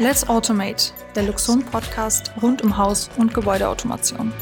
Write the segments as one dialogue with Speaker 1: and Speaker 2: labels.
Speaker 1: Let's Automate, der Luxon Podcast rund um Haus- und Gebäudeautomation.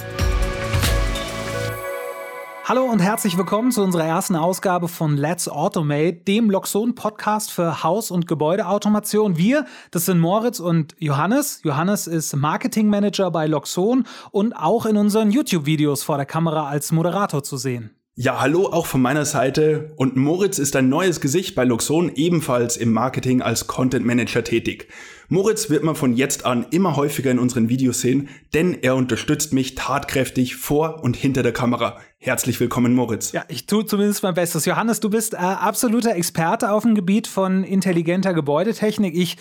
Speaker 2: Hallo und herzlich willkommen zu unserer ersten Ausgabe von Let's Automate, dem Loxon Podcast für Haus- und Gebäudeautomation. Wir, das sind Moritz und Johannes. Johannes ist Marketing Manager bei Loxon und auch in unseren YouTube-Videos vor der Kamera als Moderator zu sehen.
Speaker 3: Ja, hallo auch von meiner Seite und Moritz ist ein neues Gesicht bei Luxon, ebenfalls im Marketing als Content Manager tätig. Moritz wird man von jetzt an immer häufiger in unseren Videos sehen, denn er unterstützt mich tatkräftig vor und hinter der Kamera. Herzlich willkommen, Moritz.
Speaker 2: Ja, ich tue zumindest mein Bestes. Johannes, du bist äh, absoluter Experte auf dem Gebiet von intelligenter Gebäudetechnik. Ich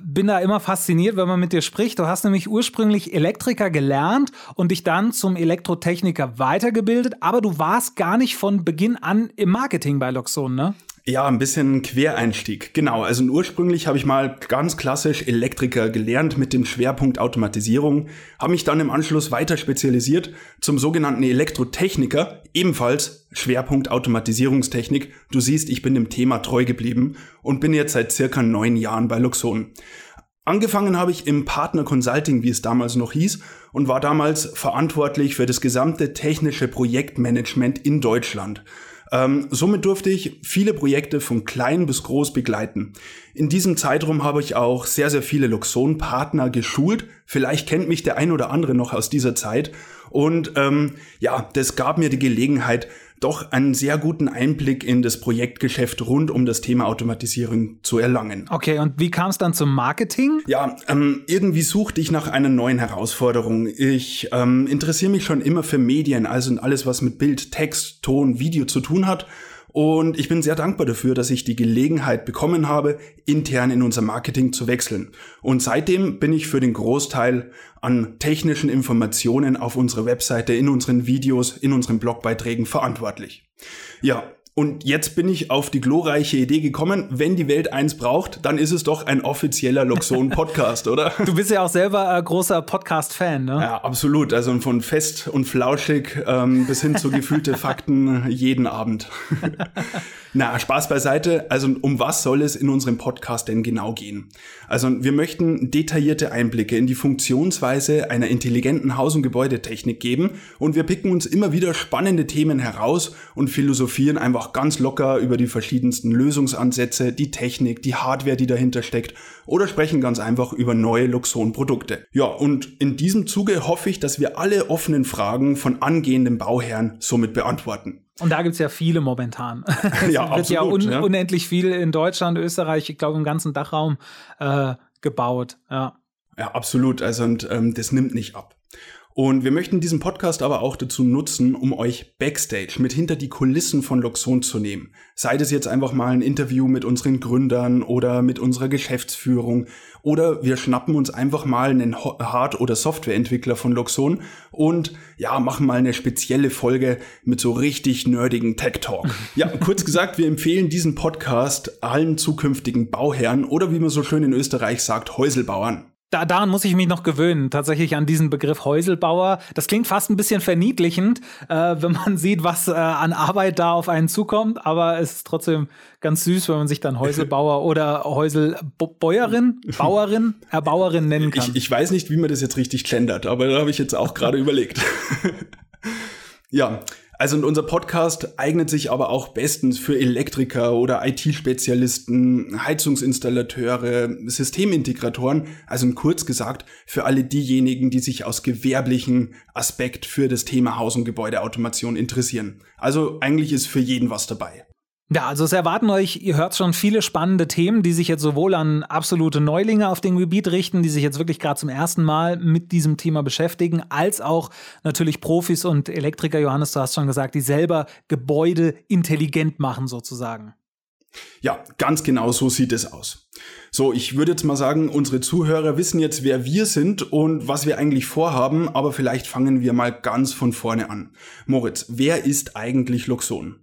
Speaker 2: bin da immer fasziniert, wenn man mit dir spricht. Du hast nämlich ursprünglich Elektriker gelernt und dich dann zum Elektrotechniker weitergebildet, aber du warst gar nicht von Beginn an im Marketing bei Loxon, ne?
Speaker 3: Ja, ein bisschen Quereinstieg. Genau, also ursprünglich habe ich mal ganz klassisch Elektriker gelernt mit dem Schwerpunkt Automatisierung, habe mich dann im Anschluss weiter spezialisiert zum sogenannten Elektrotechniker, ebenfalls Schwerpunkt Automatisierungstechnik. Du siehst, ich bin dem Thema treu geblieben und bin jetzt seit circa neun Jahren bei Luxon. Angefangen habe ich im Partner Consulting, wie es damals noch hieß, und war damals verantwortlich für das gesamte technische Projektmanagement in Deutschland. Ähm, somit durfte ich viele Projekte von klein bis groß begleiten. In diesem Zeitraum habe ich auch sehr, sehr viele Luxon-Partner geschult. Vielleicht kennt mich der ein oder andere noch aus dieser Zeit. Und ähm, ja, das gab mir die Gelegenheit, doch einen sehr guten Einblick in das Projektgeschäft rund um das Thema Automatisierung zu erlangen.
Speaker 2: Okay, und wie kam es dann zum Marketing?
Speaker 3: Ja, ähm, irgendwie suchte ich nach einer neuen Herausforderung. Ich ähm, interessiere mich schon immer für Medien, also alles, was mit Bild, Text, Ton, Video zu tun hat und ich bin sehr dankbar dafür, dass ich die Gelegenheit bekommen habe, intern in unser Marketing zu wechseln. Und seitdem bin ich für den Großteil an technischen Informationen auf unserer Webseite, in unseren Videos, in unseren Blogbeiträgen verantwortlich. Ja, und jetzt bin ich auf die glorreiche Idee gekommen, wenn die Welt eins braucht, dann ist es doch ein offizieller Luxon-Podcast, oder?
Speaker 2: Du bist ja auch selber äh, großer Podcast-Fan, ne?
Speaker 3: Ja, absolut. Also von fest und flauschig ähm, bis hin zu gefühlte Fakten jeden Abend. Na, Spaß beiseite. Also um was soll es in unserem Podcast denn genau gehen? Also wir möchten detaillierte Einblicke in die Funktionsweise einer intelligenten Haus- und Gebäudetechnik geben und wir picken uns immer wieder spannende Themen heraus und philosophieren einfach ganz locker über die verschiedensten Lösungsansätze, die Technik, die Hardware, die dahinter steckt oder sprechen ganz einfach über neue Luxon-Produkte. Ja, und in diesem Zuge hoffe ich, dass wir alle offenen Fragen von angehenden Bauherren somit beantworten.
Speaker 2: Und da gibt's ja viele momentan. es
Speaker 3: ja,
Speaker 2: wird ja, un
Speaker 3: ja.
Speaker 2: unendlich viel in Deutschland, Österreich, ich glaube im ganzen Dachraum äh, gebaut. Ja.
Speaker 3: Ja, absolut. Also und ähm, das nimmt nicht ab. Und wir möchten diesen Podcast aber auch dazu nutzen, um euch Backstage mit hinter die Kulissen von Luxon zu nehmen. Sei das jetzt einfach mal ein Interview mit unseren Gründern oder mit unserer Geschäftsführung oder wir schnappen uns einfach mal einen Hard- oder Softwareentwickler von Luxon und ja, machen mal eine spezielle Folge mit so richtig nerdigen Tech Talk. Ja, kurz gesagt, wir empfehlen diesen Podcast allen zukünftigen Bauherren oder wie man so schön in Österreich sagt, Häuselbauern.
Speaker 2: Da, daran muss ich mich noch gewöhnen, tatsächlich an diesen Begriff Häuselbauer. Das klingt fast ein bisschen verniedlichend, äh, wenn man sieht, was äh, an Arbeit da auf einen zukommt, aber es ist trotzdem ganz süß, wenn man sich dann Häuselbauer oder Häuselbäuerin, Bauerin, Erbauerin nennen kann.
Speaker 3: Ich, ich weiß nicht, wie man das jetzt richtig gendert, aber da habe ich jetzt auch gerade überlegt. ja, also unser Podcast eignet sich aber auch bestens für Elektriker oder IT-Spezialisten, Heizungsinstallateure, Systemintegratoren, also kurz gesagt für alle diejenigen, die sich aus gewerblichen Aspekt für das Thema Haus- und Gebäudeautomation interessieren. Also eigentlich ist für jeden was dabei.
Speaker 2: Ja, also es erwarten euch, ihr hört schon viele spannende Themen, die sich jetzt sowohl an absolute Neulinge auf dem Gebiet richten, die sich jetzt wirklich gerade zum ersten Mal mit diesem Thema beschäftigen, als auch natürlich Profis und Elektriker, Johannes, du hast schon gesagt, die selber Gebäude intelligent machen sozusagen.
Speaker 3: Ja, ganz genau so sieht es aus. So, ich würde jetzt mal sagen, unsere Zuhörer wissen jetzt, wer wir sind und was wir eigentlich vorhaben, aber vielleicht fangen wir mal ganz von vorne an. Moritz, wer ist eigentlich Luxon?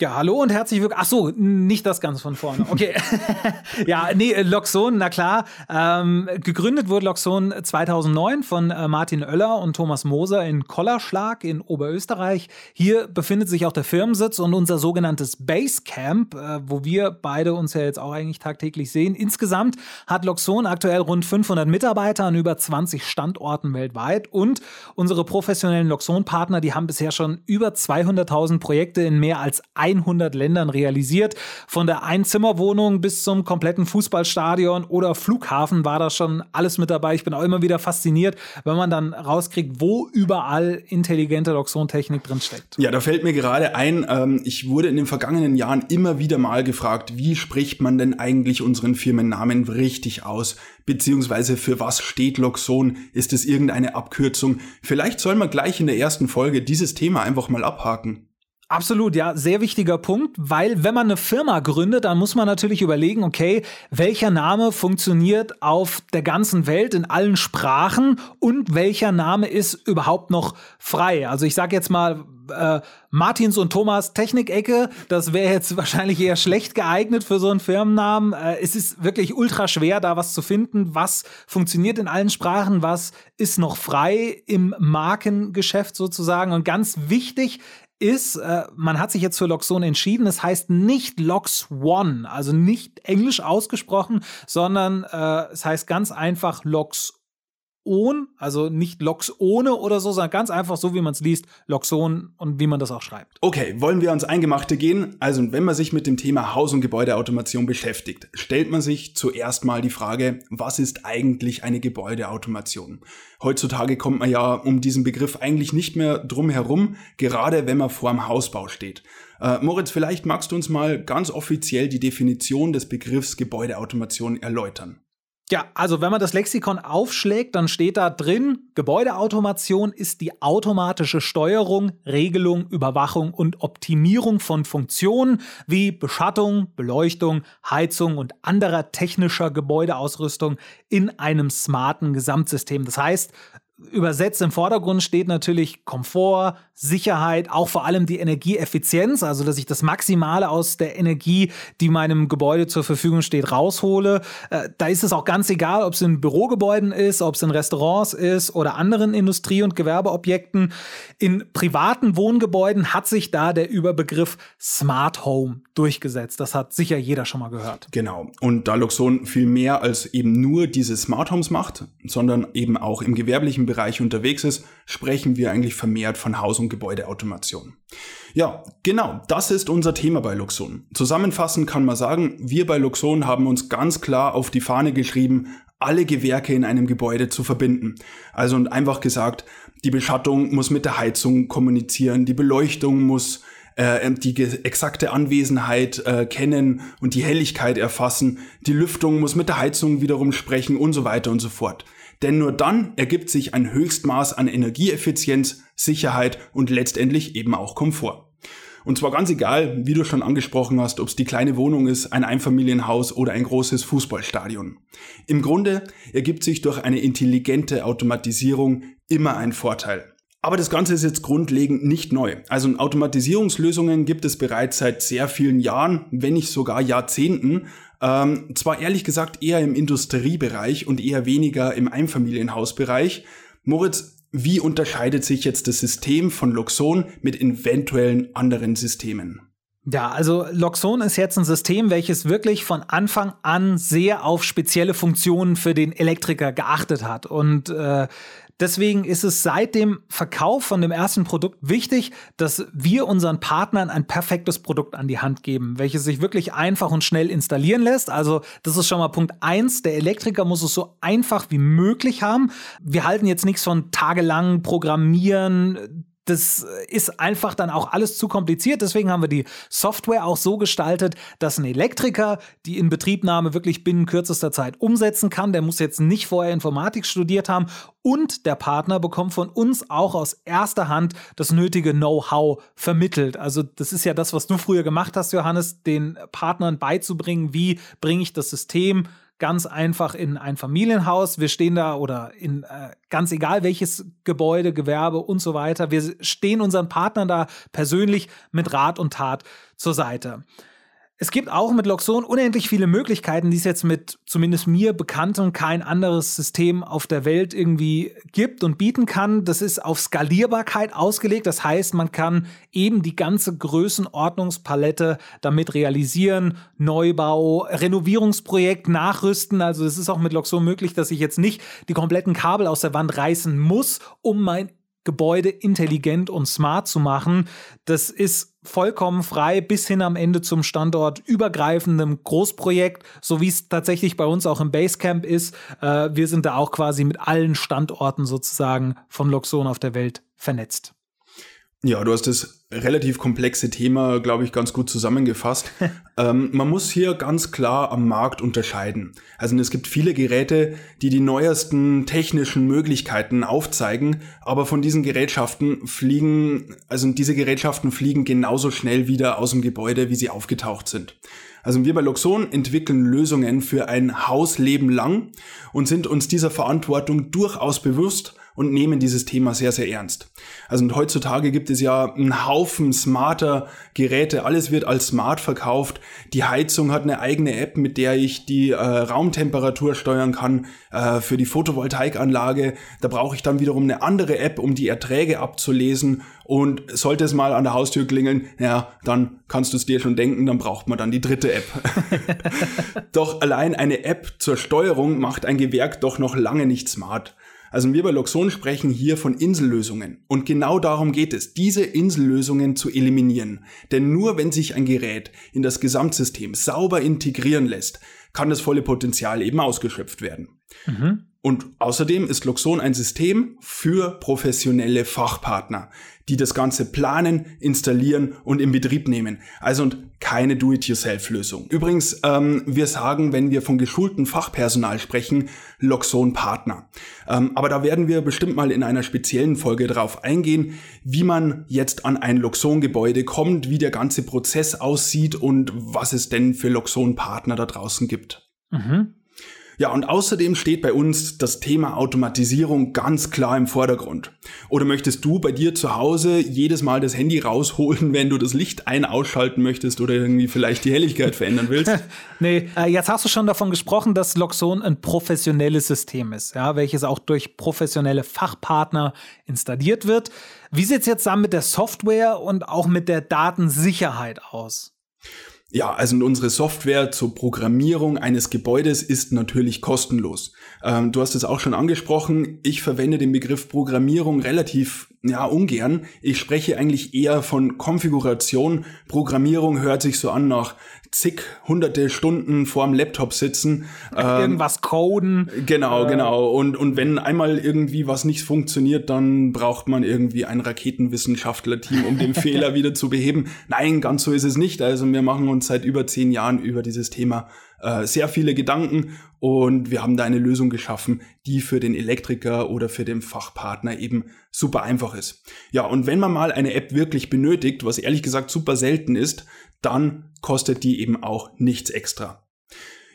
Speaker 2: Ja, hallo und herzlich willkommen. Ach so, nicht das ganz von vorne. Okay. ja, nee, äh, Loxon, na klar. Ähm, gegründet wurde Loxon 2009 von äh, Martin Oeller und Thomas Moser in Kollerschlag in Oberösterreich. Hier befindet sich auch der Firmensitz und unser sogenanntes Basecamp, äh, wo wir beide uns ja jetzt auch eigentlich tagtäglich sehen. Insgesamt hat Loxon aktuell rund 500 Mitarbeiter an über 20 Standorten weltweit und unsere professionellen Loxon-Partner, die haben bisher schon über 200.000 Projekte in mehr als 100 Ländern realisiert. Von der Einzimmerwohnung bis zum kompletten Fußballstadion oder Flughafen war da schon alles mit dabei. Ich bin auch immer wieder fasziniert, wenn man dann rauskriegt, wo überall intelligente Loxon-Technik drinsteckt.
Speaker 3: Ja, da fällt mir gerade ein, ähm, ich wurde in den vergangenen Jahren immer wieder mal gefragt, wie spricht man denn eigentlich unseren Firmennamen richtig aus? Beziehungsweise für was steht Loxon? Ist es irgendeine Abkürzung? Vielleicht soll man gleich in der ersten Folge dieses Thema einfach mal abhaken.
Speaker 2: Absolut, ja, sehr wichtiger Punkt, weil wenn man eine Firma gründet, dann muss man natürlich überlegen, okay, welcher Name funktioniert auf der ganzen Welt in allen Sprachen und welcher Name ist überhaupt noch frei. Also ich sage jetzt mal äh, Martins und Thomas Technikecke, das wäre jetzt wahrscheinlich eher schlecht geeignet für so einen Firmennamen. Äh, es ist wirklich ultra schwer, da was zu finden, was funktioniert in allen Sprachen, was ist noch frei im Markengeschäft sozusagen. Und ganz wichtig ist, äh, man hat sich jetzt für Loxon entschieden. Es heißt nicht Lox One, also nicht englisch ausgesprochen, sondern äh, es heißt ganz einfach Lox ohne, also nicht Lox ohne oder so, sondern ganz einfach so, wie man es liest, Loxon und wie man das auch schreibt.
Speaker 3: Okay, wollen wir ans Eingemachte gehen? Also, wenn man sich mit dem Thema Haus- und Gebäudeautomation beschäftigt, stellt man sich zuerst mal die Frage, was ist eigentlich eine Gebäudeautomation? Heutzutage kommt man ja um diesen Begriff eigentlich nicht mehr drum herum, gerade wenn man vor dem Hausbau steht. Äh, Moritz, vielleicht magst du uns mal ganz offiziell die Definition des Begriffs Gebäudeautomation erläutern.
Speaker 2: Ja, also wenn man das Lexikon aufschlägt, dann steht da drin, Gebäudeautomation ist die automatische Steuerung, Regelung, Überwachung und Optimierung von Funktionen wie Beschattung, Beleuchtung, Heizung und anderer technischer Gebäudeausrüstung in einem smarten Gesamtsystem. Das heißt, übersetzt im Vordergrund steht natürlich Komfort, Sicherheit, auch vor allem die Energieeffizienz, also dass ich das Maximale aus der Energie, die meinem Gebäude zur Verfügung steht, raushole. Äh, da ist es auch ganz egal, ob es in Bürogebäuden ist, ob es in Restaurants ist oder anderen Industrie- und Gewerbeobjekten. In privaten Wohngebäuden hat sich da der Überbegriff Smart Home durchgesetzt. Das hat sicher jeder schon mal gehört.
Speaker 3: Genau. Und da Luxon viel mehr als eben nur diese Smart Homes macht, sondern eben auch im gewerblichen Bereich unterwegs ist, sprechen wir eigentlich vermehrt von Haus- und Gebäudeautomation. Ja, genau, das ist unser Thema bei Luxon. Zusammenfassend kann man sagen, wir bei Luxon haben uns ganz klar auf die Fahne geschrieben, alle Gewerke in einem Gebäude zu verbinden. Also und einfach gesagt, die Beschattung muss mit der Heizung kommunizieren, die Beleuchtung muss äh, die exakte Anwesenheit äh, kennen und die Helligkeit erfassen, die Lüftung muss mit der Heizung wiederum sprechen und so weiter und so fort. Denn nur dann ergibt sich ein Höchstmaß an Energieeffizienz, Sicherheit und letztendlich eben auch Komfort. Und zwar ganz egal, wie du schon angesprochen hast, ob es die kleine Wohnung ist, ein Einfamilienhaus oder ein großes Fußballstadion. Im Grunde ergibt sich durch eine intelligente Automatisierung immer ein Vorteil. Aber das Ganze ist jetzt grundlegend nicht neu. Also Automatisierungslösungen gibt es bereits seit sehr vielen Jahren, wenn nicht sogar Jahrzehnten. Ähm, zwar ehrlich gesagt eher im Industriebereich und eher weniger im Einfamilienhausbereich. Moritz, wie unterscheidet sich jetzt das System von Luxon mit eventuellen anderen Systemen?
Speaker 2: Ja, also Loxon ist jetzt ein System, welches wirklich von Anfang an sehr auf spezielle Funktionen für den Elektriker geachtet hat. Und äh, Deswegen ist es seit dem Verkauf von dem ersten Produkt wichtig, dass wir unseren Partnern ein perfektes Produkt an die Hand geben, welches sich wirklich einfach und schnell installieren lässt. Also das ist schon mal Punkt eins. Der Elektriker muss es so einfach wie möglich haben. Wir halten jetzt nichts von tagelang Programmieren das ist einfach dann auch alles zu kompliziert. Deswegen haben wir die Software auch so gestaltet, dass ein Elektriker die Inbetriebnahme wirklich binnen kürzester Zeit umsetzen kann. Der muss jetzt nicht vorher Informatik studiert haben. Und der Partner bekommt von uns auch aus erster Hand das nötige Know-how vermittelt. Also das ist ja das, was du früher gemacht hast, Johannes, den Partnern beizubringen, wie bringe ich das System ganz einfach in ein Familienhaus. Wir stehen da oder in äh, ganz egal welches Gebäude, Gewerbe und so weiter. Wir stehen unseren Partnern da persönlich mit Rat und Tat zur Seite. Es gibt auch mit Loxon unendlich viele Möglichkeiten, die es jetzt mit zumindest mir bekanntem kein anderes System auf der Welt irgendwie gibt und bieten kann. Das ist auf Skalierbarkeit ausgelegt. Das heißt, man kann eben die ganze Größenordnungspalette damit realisieren. Neubau, Renovierungsprojekt, Nachrüsten. Also es ist auch mit Loxon möglich, dass ich jetzt nicht die kompletten Kabel aus der Wand reißen muss, um mein Gebäude intelligent und smart zu machen. Das ist vollkommen frei bis hin am Ende zum Standort übergreifendem Großprojekt, so wie es tatsächlich bei uns auch im Basecamp ist. Äh, wir sind da auch quasi mit allen Standorten sozusagen von Loxon auf der Welt vernetzt.
Speaker 3: Ja, du hast das relativ komplexe Thema, glaube ich, ganz gut zusammengefasst. ähm, man muss hier ganz klar am Markt unterscheiden. Also es gibt viele Geräte, die die neuesten technischen Möglichkeiten aufzeigen, aber von diesen Gerätschaften fliegen, also diese Gerätschaften fliegen genauso schnell wieder aus dem Gebäude, wie sie aufgetaucht sind. Also wir bei Luxon entwickeln Lösungen für ein Hausleben lang und sind uns dieser Verantwortung durchaus bewusst und nehmen dieses Thema sehr, sehr ernst. Also und heutzutage gibt es ja einen Haufen smarter Geräte, alles wird als smart verkauft. Die Heizung hat eine eigene App, mit der ich die äh, Raumtemperatur steuern kann. Äh, für die Photovoltaikanlage, da brauche ich dann wiederum eine andere App, um die Erträge abzulesen. Und sollte es mal an der Haustür klingeln, ja, dann kannst du es dir schon denken, dann braucht man dann die dritte App. doch allein eine App zur Steuerung macht ein Gewerk doch noch lange nicht smart. Also wir bei Loxon sprechen hier von Insellösungen. Und genau darum geht es, diese Insellösungen zu eliminieren. Denn nur wenn sich ein Gerät in das Gesamtsystem sauber integrieren lässt, kann das volle Potenzial eben ausgeschöpft werden. Mhm. Und außerdem ist Luxon ein System für professionelle Fachpartner, die das Ganze planen, installieren und in Betrieb nehmen. Also und keine Do-it-yourself-Lösung. Übrigens, ähm, wir sagen, wenn wir von geschultem Fachpersonal sprechen, Luxon Partner. Ähm, aber da werden wir bestimmt mal in einer speziellen Folge drauf eingehen, wie man jetzt an ein Luxon-Gebäude kommt, wie der ganze Prozess aussieht und was es denn für Luxon Partner da draußen gibt. Mhm. Ja, und außerdem steht bei uns das Thema Automatisierung ganz klar im Vordergrund. Oder möchtest du bei dir zu Hause jedes Mal das Handy rausholen, wenn du das Licht ein- ausschalten möchtest oder irgendwie vielleicht die Helligkeit verändern willst?
Speaker 2: nee, äh, jetzt hast du schon davon gesprochen, dass Loxon ein professionelles System ist, ja, welches auch durch professionelle Fachpartner installiert wird. Wie sieht es jetzt dann mit der Software und auch mit der Datensicherheit aus?
Speaker 3: Ja, also unsere Software zur Programmierung eines Gebäudes ist natürlich kostenlos. Ähm, du hast es auch schon angesprochen. Ich verwende den Begriff Programmierung relativ ja ungern. Ich spreche eigentlich eher von Konfiguration. Programmierung hört sich so an nach zig hunderte Stunden vorm Laptop sitzen.
Speaker 2: Ähm, Irgendwas coden.
Speaker 3: Genau, äh. genau. Und, und wenn einmal irgendwie was nicht funktioniert, dann braucht man irgendwie ein Raketenwissenschaftler-Team, um den Fehler wieder zu beheben. Nein, ganz so ist es nicht. Also wir machen uns seit über zehn Jahren über dieses Thema äh, sehr viele Gedanken und wir haben da eine Lösung geschaffen, die für den Elektriker oder für den Fachpartner eben super einfach ist. Ja, und wenn man mal eine App wirklich benötigt, was ehrlich gesagt super selten ist, dann kostet die eben auch nichts extra.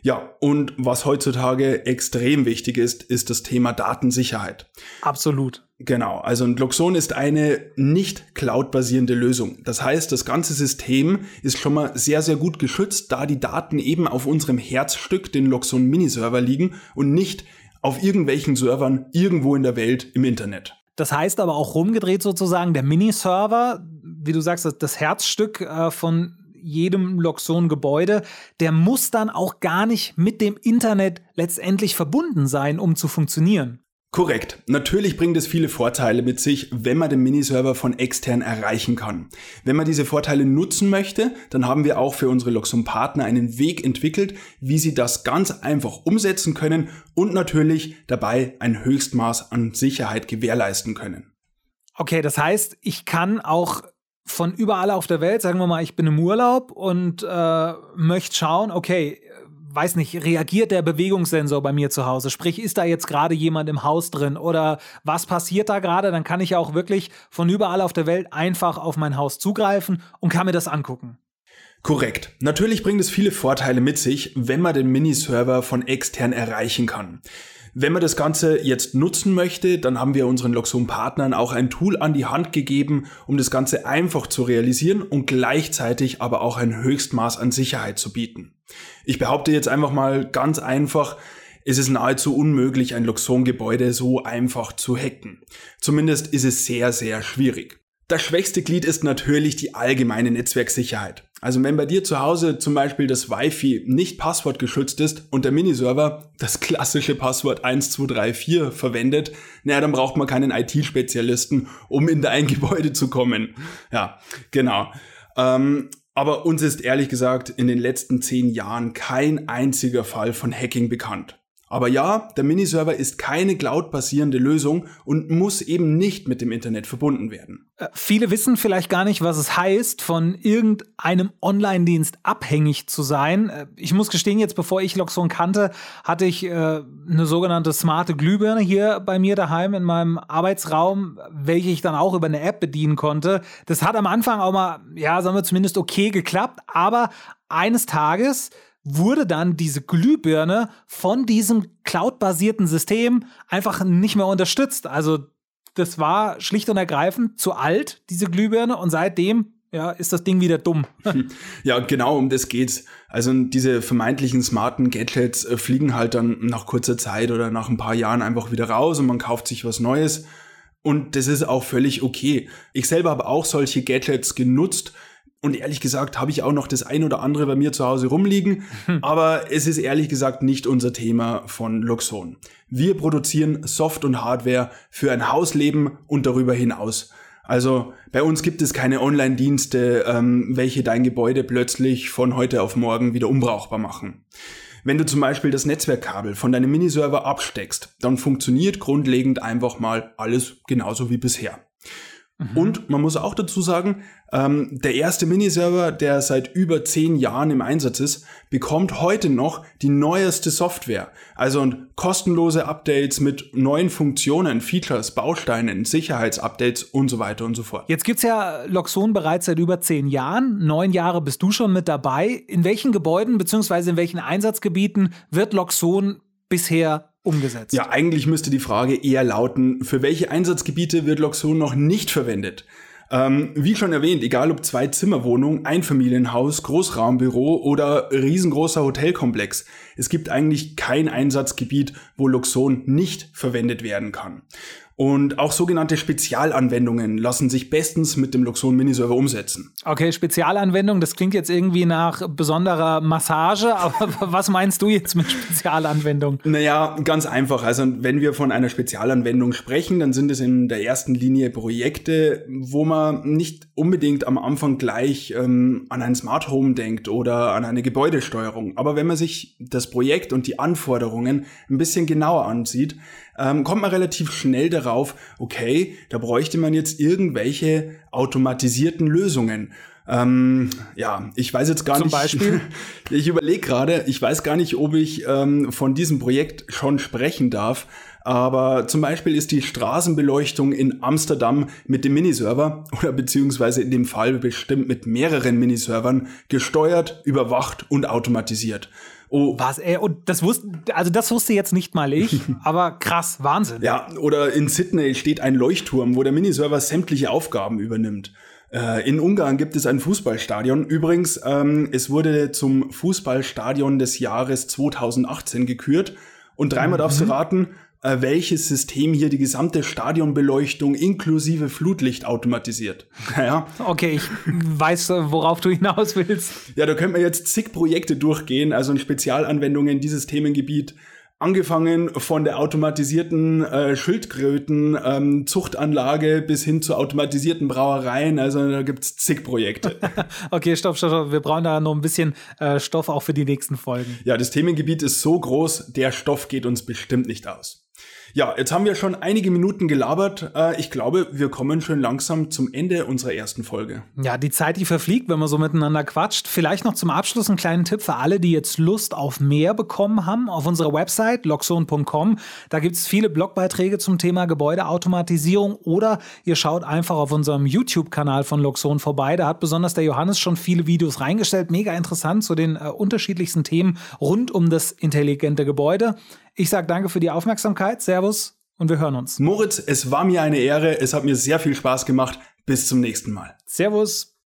Speaker 3: Ja, und was heutzutage extrem wichtig ist, ist das Thema Datensicherheit.
Speaker 2: Absolut.
Speaker 3: Genau, also ein Luxon ist eine nicht cloud-basierende Lösung. Das heißt, das ganze System ist schon mal sehr, sehr gut geschützt, da die Daten eben auf unserem Herzstück, den Luxon Mini-Server liegen und nicht auf irgendwelchen Servern irgendwo in der Welt im Internet.
Speaker 2: Das heißt aber auch rumgedreht sozusagen, der Mini-Server, wie du sagst, das Herzstück äh, von jedem Loxon-Gebäude, der muss dann auch gar nicht mit dem Internet letztendlich verbunden sein, um zu funktionieren.
Speaker 3: Korrekt. Natürlich bringt es viele Vorteile mit sich, wenn man den Miniserver von extern erreichen kann. Wenn man diese Vorteile nutzen möchte, dann haben wir auch für unsere Loxum-Partner einen Weg entwickelt, wie sie das ganz einfach umsetzen können und natürlich dabei ein Höchstmaß an Sicherheit gewährleisten können.
Speaker 2: Okay, das heißt, ich kann auch von überall auf der Welt, sagen wir mal, ich bin im Urlaub und äh, möchte schauen, okay, weiß nicht, reagiert der Bewegungssensor bei mir zu Hause? Sprich, ist da jetzt gerade jemand im Haus drin oder was passiert da gerade? Dann kann ich auch wirklich von überall auf der Welt einfach auf mein Haus zugreifen und kann mir das angucken.
Speaker 3: Korrekt. Natürlich bringt es viele Vorteile mit sich, wenn man den Miniserver von extern erreichen kann. Wenn man das Ganze jetzt nutzen möchte, dann haben wir unseren Loxom-Partnern auch ein Tool an die Hand gegeben, um das Ganze einfach zu realisieren und gleichzeitig aber auch ein Höchstmaß an Sicherheit zu bieten. Ich behaupte jetzt einfach mal ganz einfach, es ist nahezu unmöglich, ein Loxon-Gebäude so einfach zu hacken. Zumindest ist es sehr, sehr schwierig. Das schwächste Glied ist natürlich die allgemeine Netzwerksicherheit. Also wenn bei dir zu Hause zum Beispiel das Wi-Fi nicht passwortgeschützt ist und der Miniserver das klassische Passwort 1234 verwendet, naja, dann braucht man keinen IT-Spezialisten, um in dein Gebäude zu kommen. Ja, genau. Ähm, aber uns ist ehrlich gesagt in den letzten zehn Jahren kein einziger Fall von Hacking bekannt. Aber ja, der Miniserver ist keine cloud-basierende Lösung und muss eben nicht mit dem Internet verbunden werden.
Speaker 2: Äh, viele wissen vielleicht gar nicht, was es heißt, von irgendeinem Online-Dienst abhängig zu sein. Äh, ich muss gestehen, jetzt bevor ich Loxon kannte, hatte ich äh, eine sogenannte smarte Glühbirne hier bei mir daheim in meinem Arbeitsraum, welche ich dann auch über eine App bedienen konnte. Das hat am Anfang auch mal, ja, sagen wir zumindest okay geklappt, aber eines Tages wurde dann diese Glühbirne von diesem cloud-basierten System einfach nicht mehr unterstützt. Also das war schlicht und ergreifend zu alt, diese Glühbirne, und seitdem ja, ist das Ding wieder dumm.
Speaker 3: ja, genau, um das geht's. Also diese vermeintlichen smarten Gadgets äh, fliegen halt dann nach kurzer Zeit oder nach ein paar Jahren einfach wieder raus und man kauft sich was Neues. Und das ist auch völlig okay. Ich selber habe auch solche Gadgets genutzt, und ehrlich gesagt habe ich auch noch das ein oder andere bei mir zu Hause rumliegen, hm. aber es ist ehrlich gesagt nicht unser Thema von Luxon. Wir produzieren Soft und Hardware für ein Hausleben und darüber hinaus. Also bei uns gibt es keine Online-Dienste, ähm, welche dein Gebäude plötzlich von heute auf morgen wieder unbrauchbar machen. Wenn du zum Beispiel das Netzwerkkabel von deinem Miniserver absteckst, dann funktioniert grundlegend einfach mal alles genauso wie bisher. Mhm. Und man muss auch dazu sagen, ähm, der erste Miniserver, der seit über zehn Jahren im Einsatz ist, bekommt heute noch die neueste Software. Also kostenlose Updates mit neuen Funktionen, Features, Bausteinen, Sicherheitsupdates und so weiter und so fort.
Speaker 2: Jetzt gibt's ja Loxon bereits seit über zehn Jahren. Neun Jahre bist du schon mit dabei. In welchen Gebäuden bzw. in welchen Einsatzgebieten wird Loxon bisher umgesetzt?
Speaker 3: Ja, eigentlich müsste die Frage eher lauten, für welche Einsatzgebiete wird Loxon noch nicht verwendet? Ähm, wie schon erwähnt, egal ob zwei Zimmerwohnung, Einfamilienhaus, Großraumbüro oder riesengroßer Hotelkomplex, es gibt eigentlich kein Einsatzgebiet, wo Luxon nicht verwendet werden kann. Und auch sogenannte Spezialanwendungen lassen sich bestens mit dem Luxon Miniserver umsetzen.
Speaker 2: Okay, Spezialanwendung, das klingt jetzt irgendwie nach besonderer Massage, aber was meinst du jetzt mit Spezialanwendung?
Speaker 3: Naja, ganz einfach. Also wenn wir von einer Spezialanwendung sprechen, dann sind es in der ersten Linie Projekte, wo man nicht unbedingt am Anfang gleich ähm, an ein Smart Home denkt oder an eine Gebäudesteuerung. Aber wenn man sich das Projekt und die Anforderungen ein bisschen genauer ansieht, ähm, kommt man relativ schnell darauf, okay, da bräuchte man jetzt irgendwelche automatisierten Lösungen. Ähm, ja, ich weiß jetzt gar
Speaker 2: Zum
Speaker 3: nicht.
Speaker 2: Zum Beispiel?
Speaker 3: ich überlege gerade, ich weiß gar nicht, ob ich ähm, von diesem Projekt schon sprechen darf. Aber zum Beispiel ist die Straßenbeleuchtung in Amsterdam mit dem Miniserver oder beziehungsweise in dem Fall bestimmt mit mehreren Miniservern gesteuert, überwacht und automatisiert.
Speaker 2: Oh. Was, ey, und das wusste, also das wusste jetzt nicht mal ich, aber krass, Wahnsinn.
Speaker 3: Ja, oder in Sydney steht ein Leuchtturm, wo der Miniserver sämtliche Aufgaben übernimmt. Äh, in Ungarn gibt es ein Fußballstadion. Übrigens, ähm, es wurde zum Fußballstadion des Jahres 2018 gekürt. Und dreimal mhm. darfst du raten, äh, welches System hier die gesamte Stadionbeleuchtung inklusive Flutlicht automatisiert.
Speaker 2: Ja. Okay, ich weiß, worauf du hinaus willst.
Speaker 3: Ja, da könnte man jetzt zig Projekte durchgehen, also in Spezialanwendungen dieses Themengebiet. Angefangen von der automatisierten äh, Schildkröten-Zuchtanlage ähm, bis hin zu automatisierten Brauereien. Also da gibt's zig Projekte.
Speaker 2: okay, stopp, stopp, stopp. Wir brauchen da noch ein bisschen äh, Stoff auch für die nächsten Folgen.
Speaker 3: Ja, das Themengebiet ist so groß, der Stoff geht uns bestimmt nicht aus. Ja, jetzt haben wir schon einige Minuten gelabert. Äh, ich glaube, wir kommen schon langsam zum Ende unserer ersten Folge.
Speaker 2: Ja, die Zeit, die verfliegt, wenn man so miteinander quatscht. Vielleicht noch zum Abschluss einen kleinen Tipp für alle, die jetzt Lust auf mehr bekommen haben. Auf unserer Website loxon.com, da gibt es viele Blogbeiträge zum Thema Gebäudeautomatisierung oder ihr schaut einfach auf unserem YouTube-Kanal von Loxon vorbei. Da hat besonders der Johannes schon viele Videos reingestellt. Mega interessant zu den äh, unterschiedlichsten Themen rund um das intelligente Gebäude. Ich sage danke für die Aufmerksamkeit. Servus und wir hören uns.
Speaker 3: Moritz, es war mir eine Ehre. Es hat mir sehr viel Spaß gemacht. Bis zum nächsten Mal.
Speaker 2: Servus.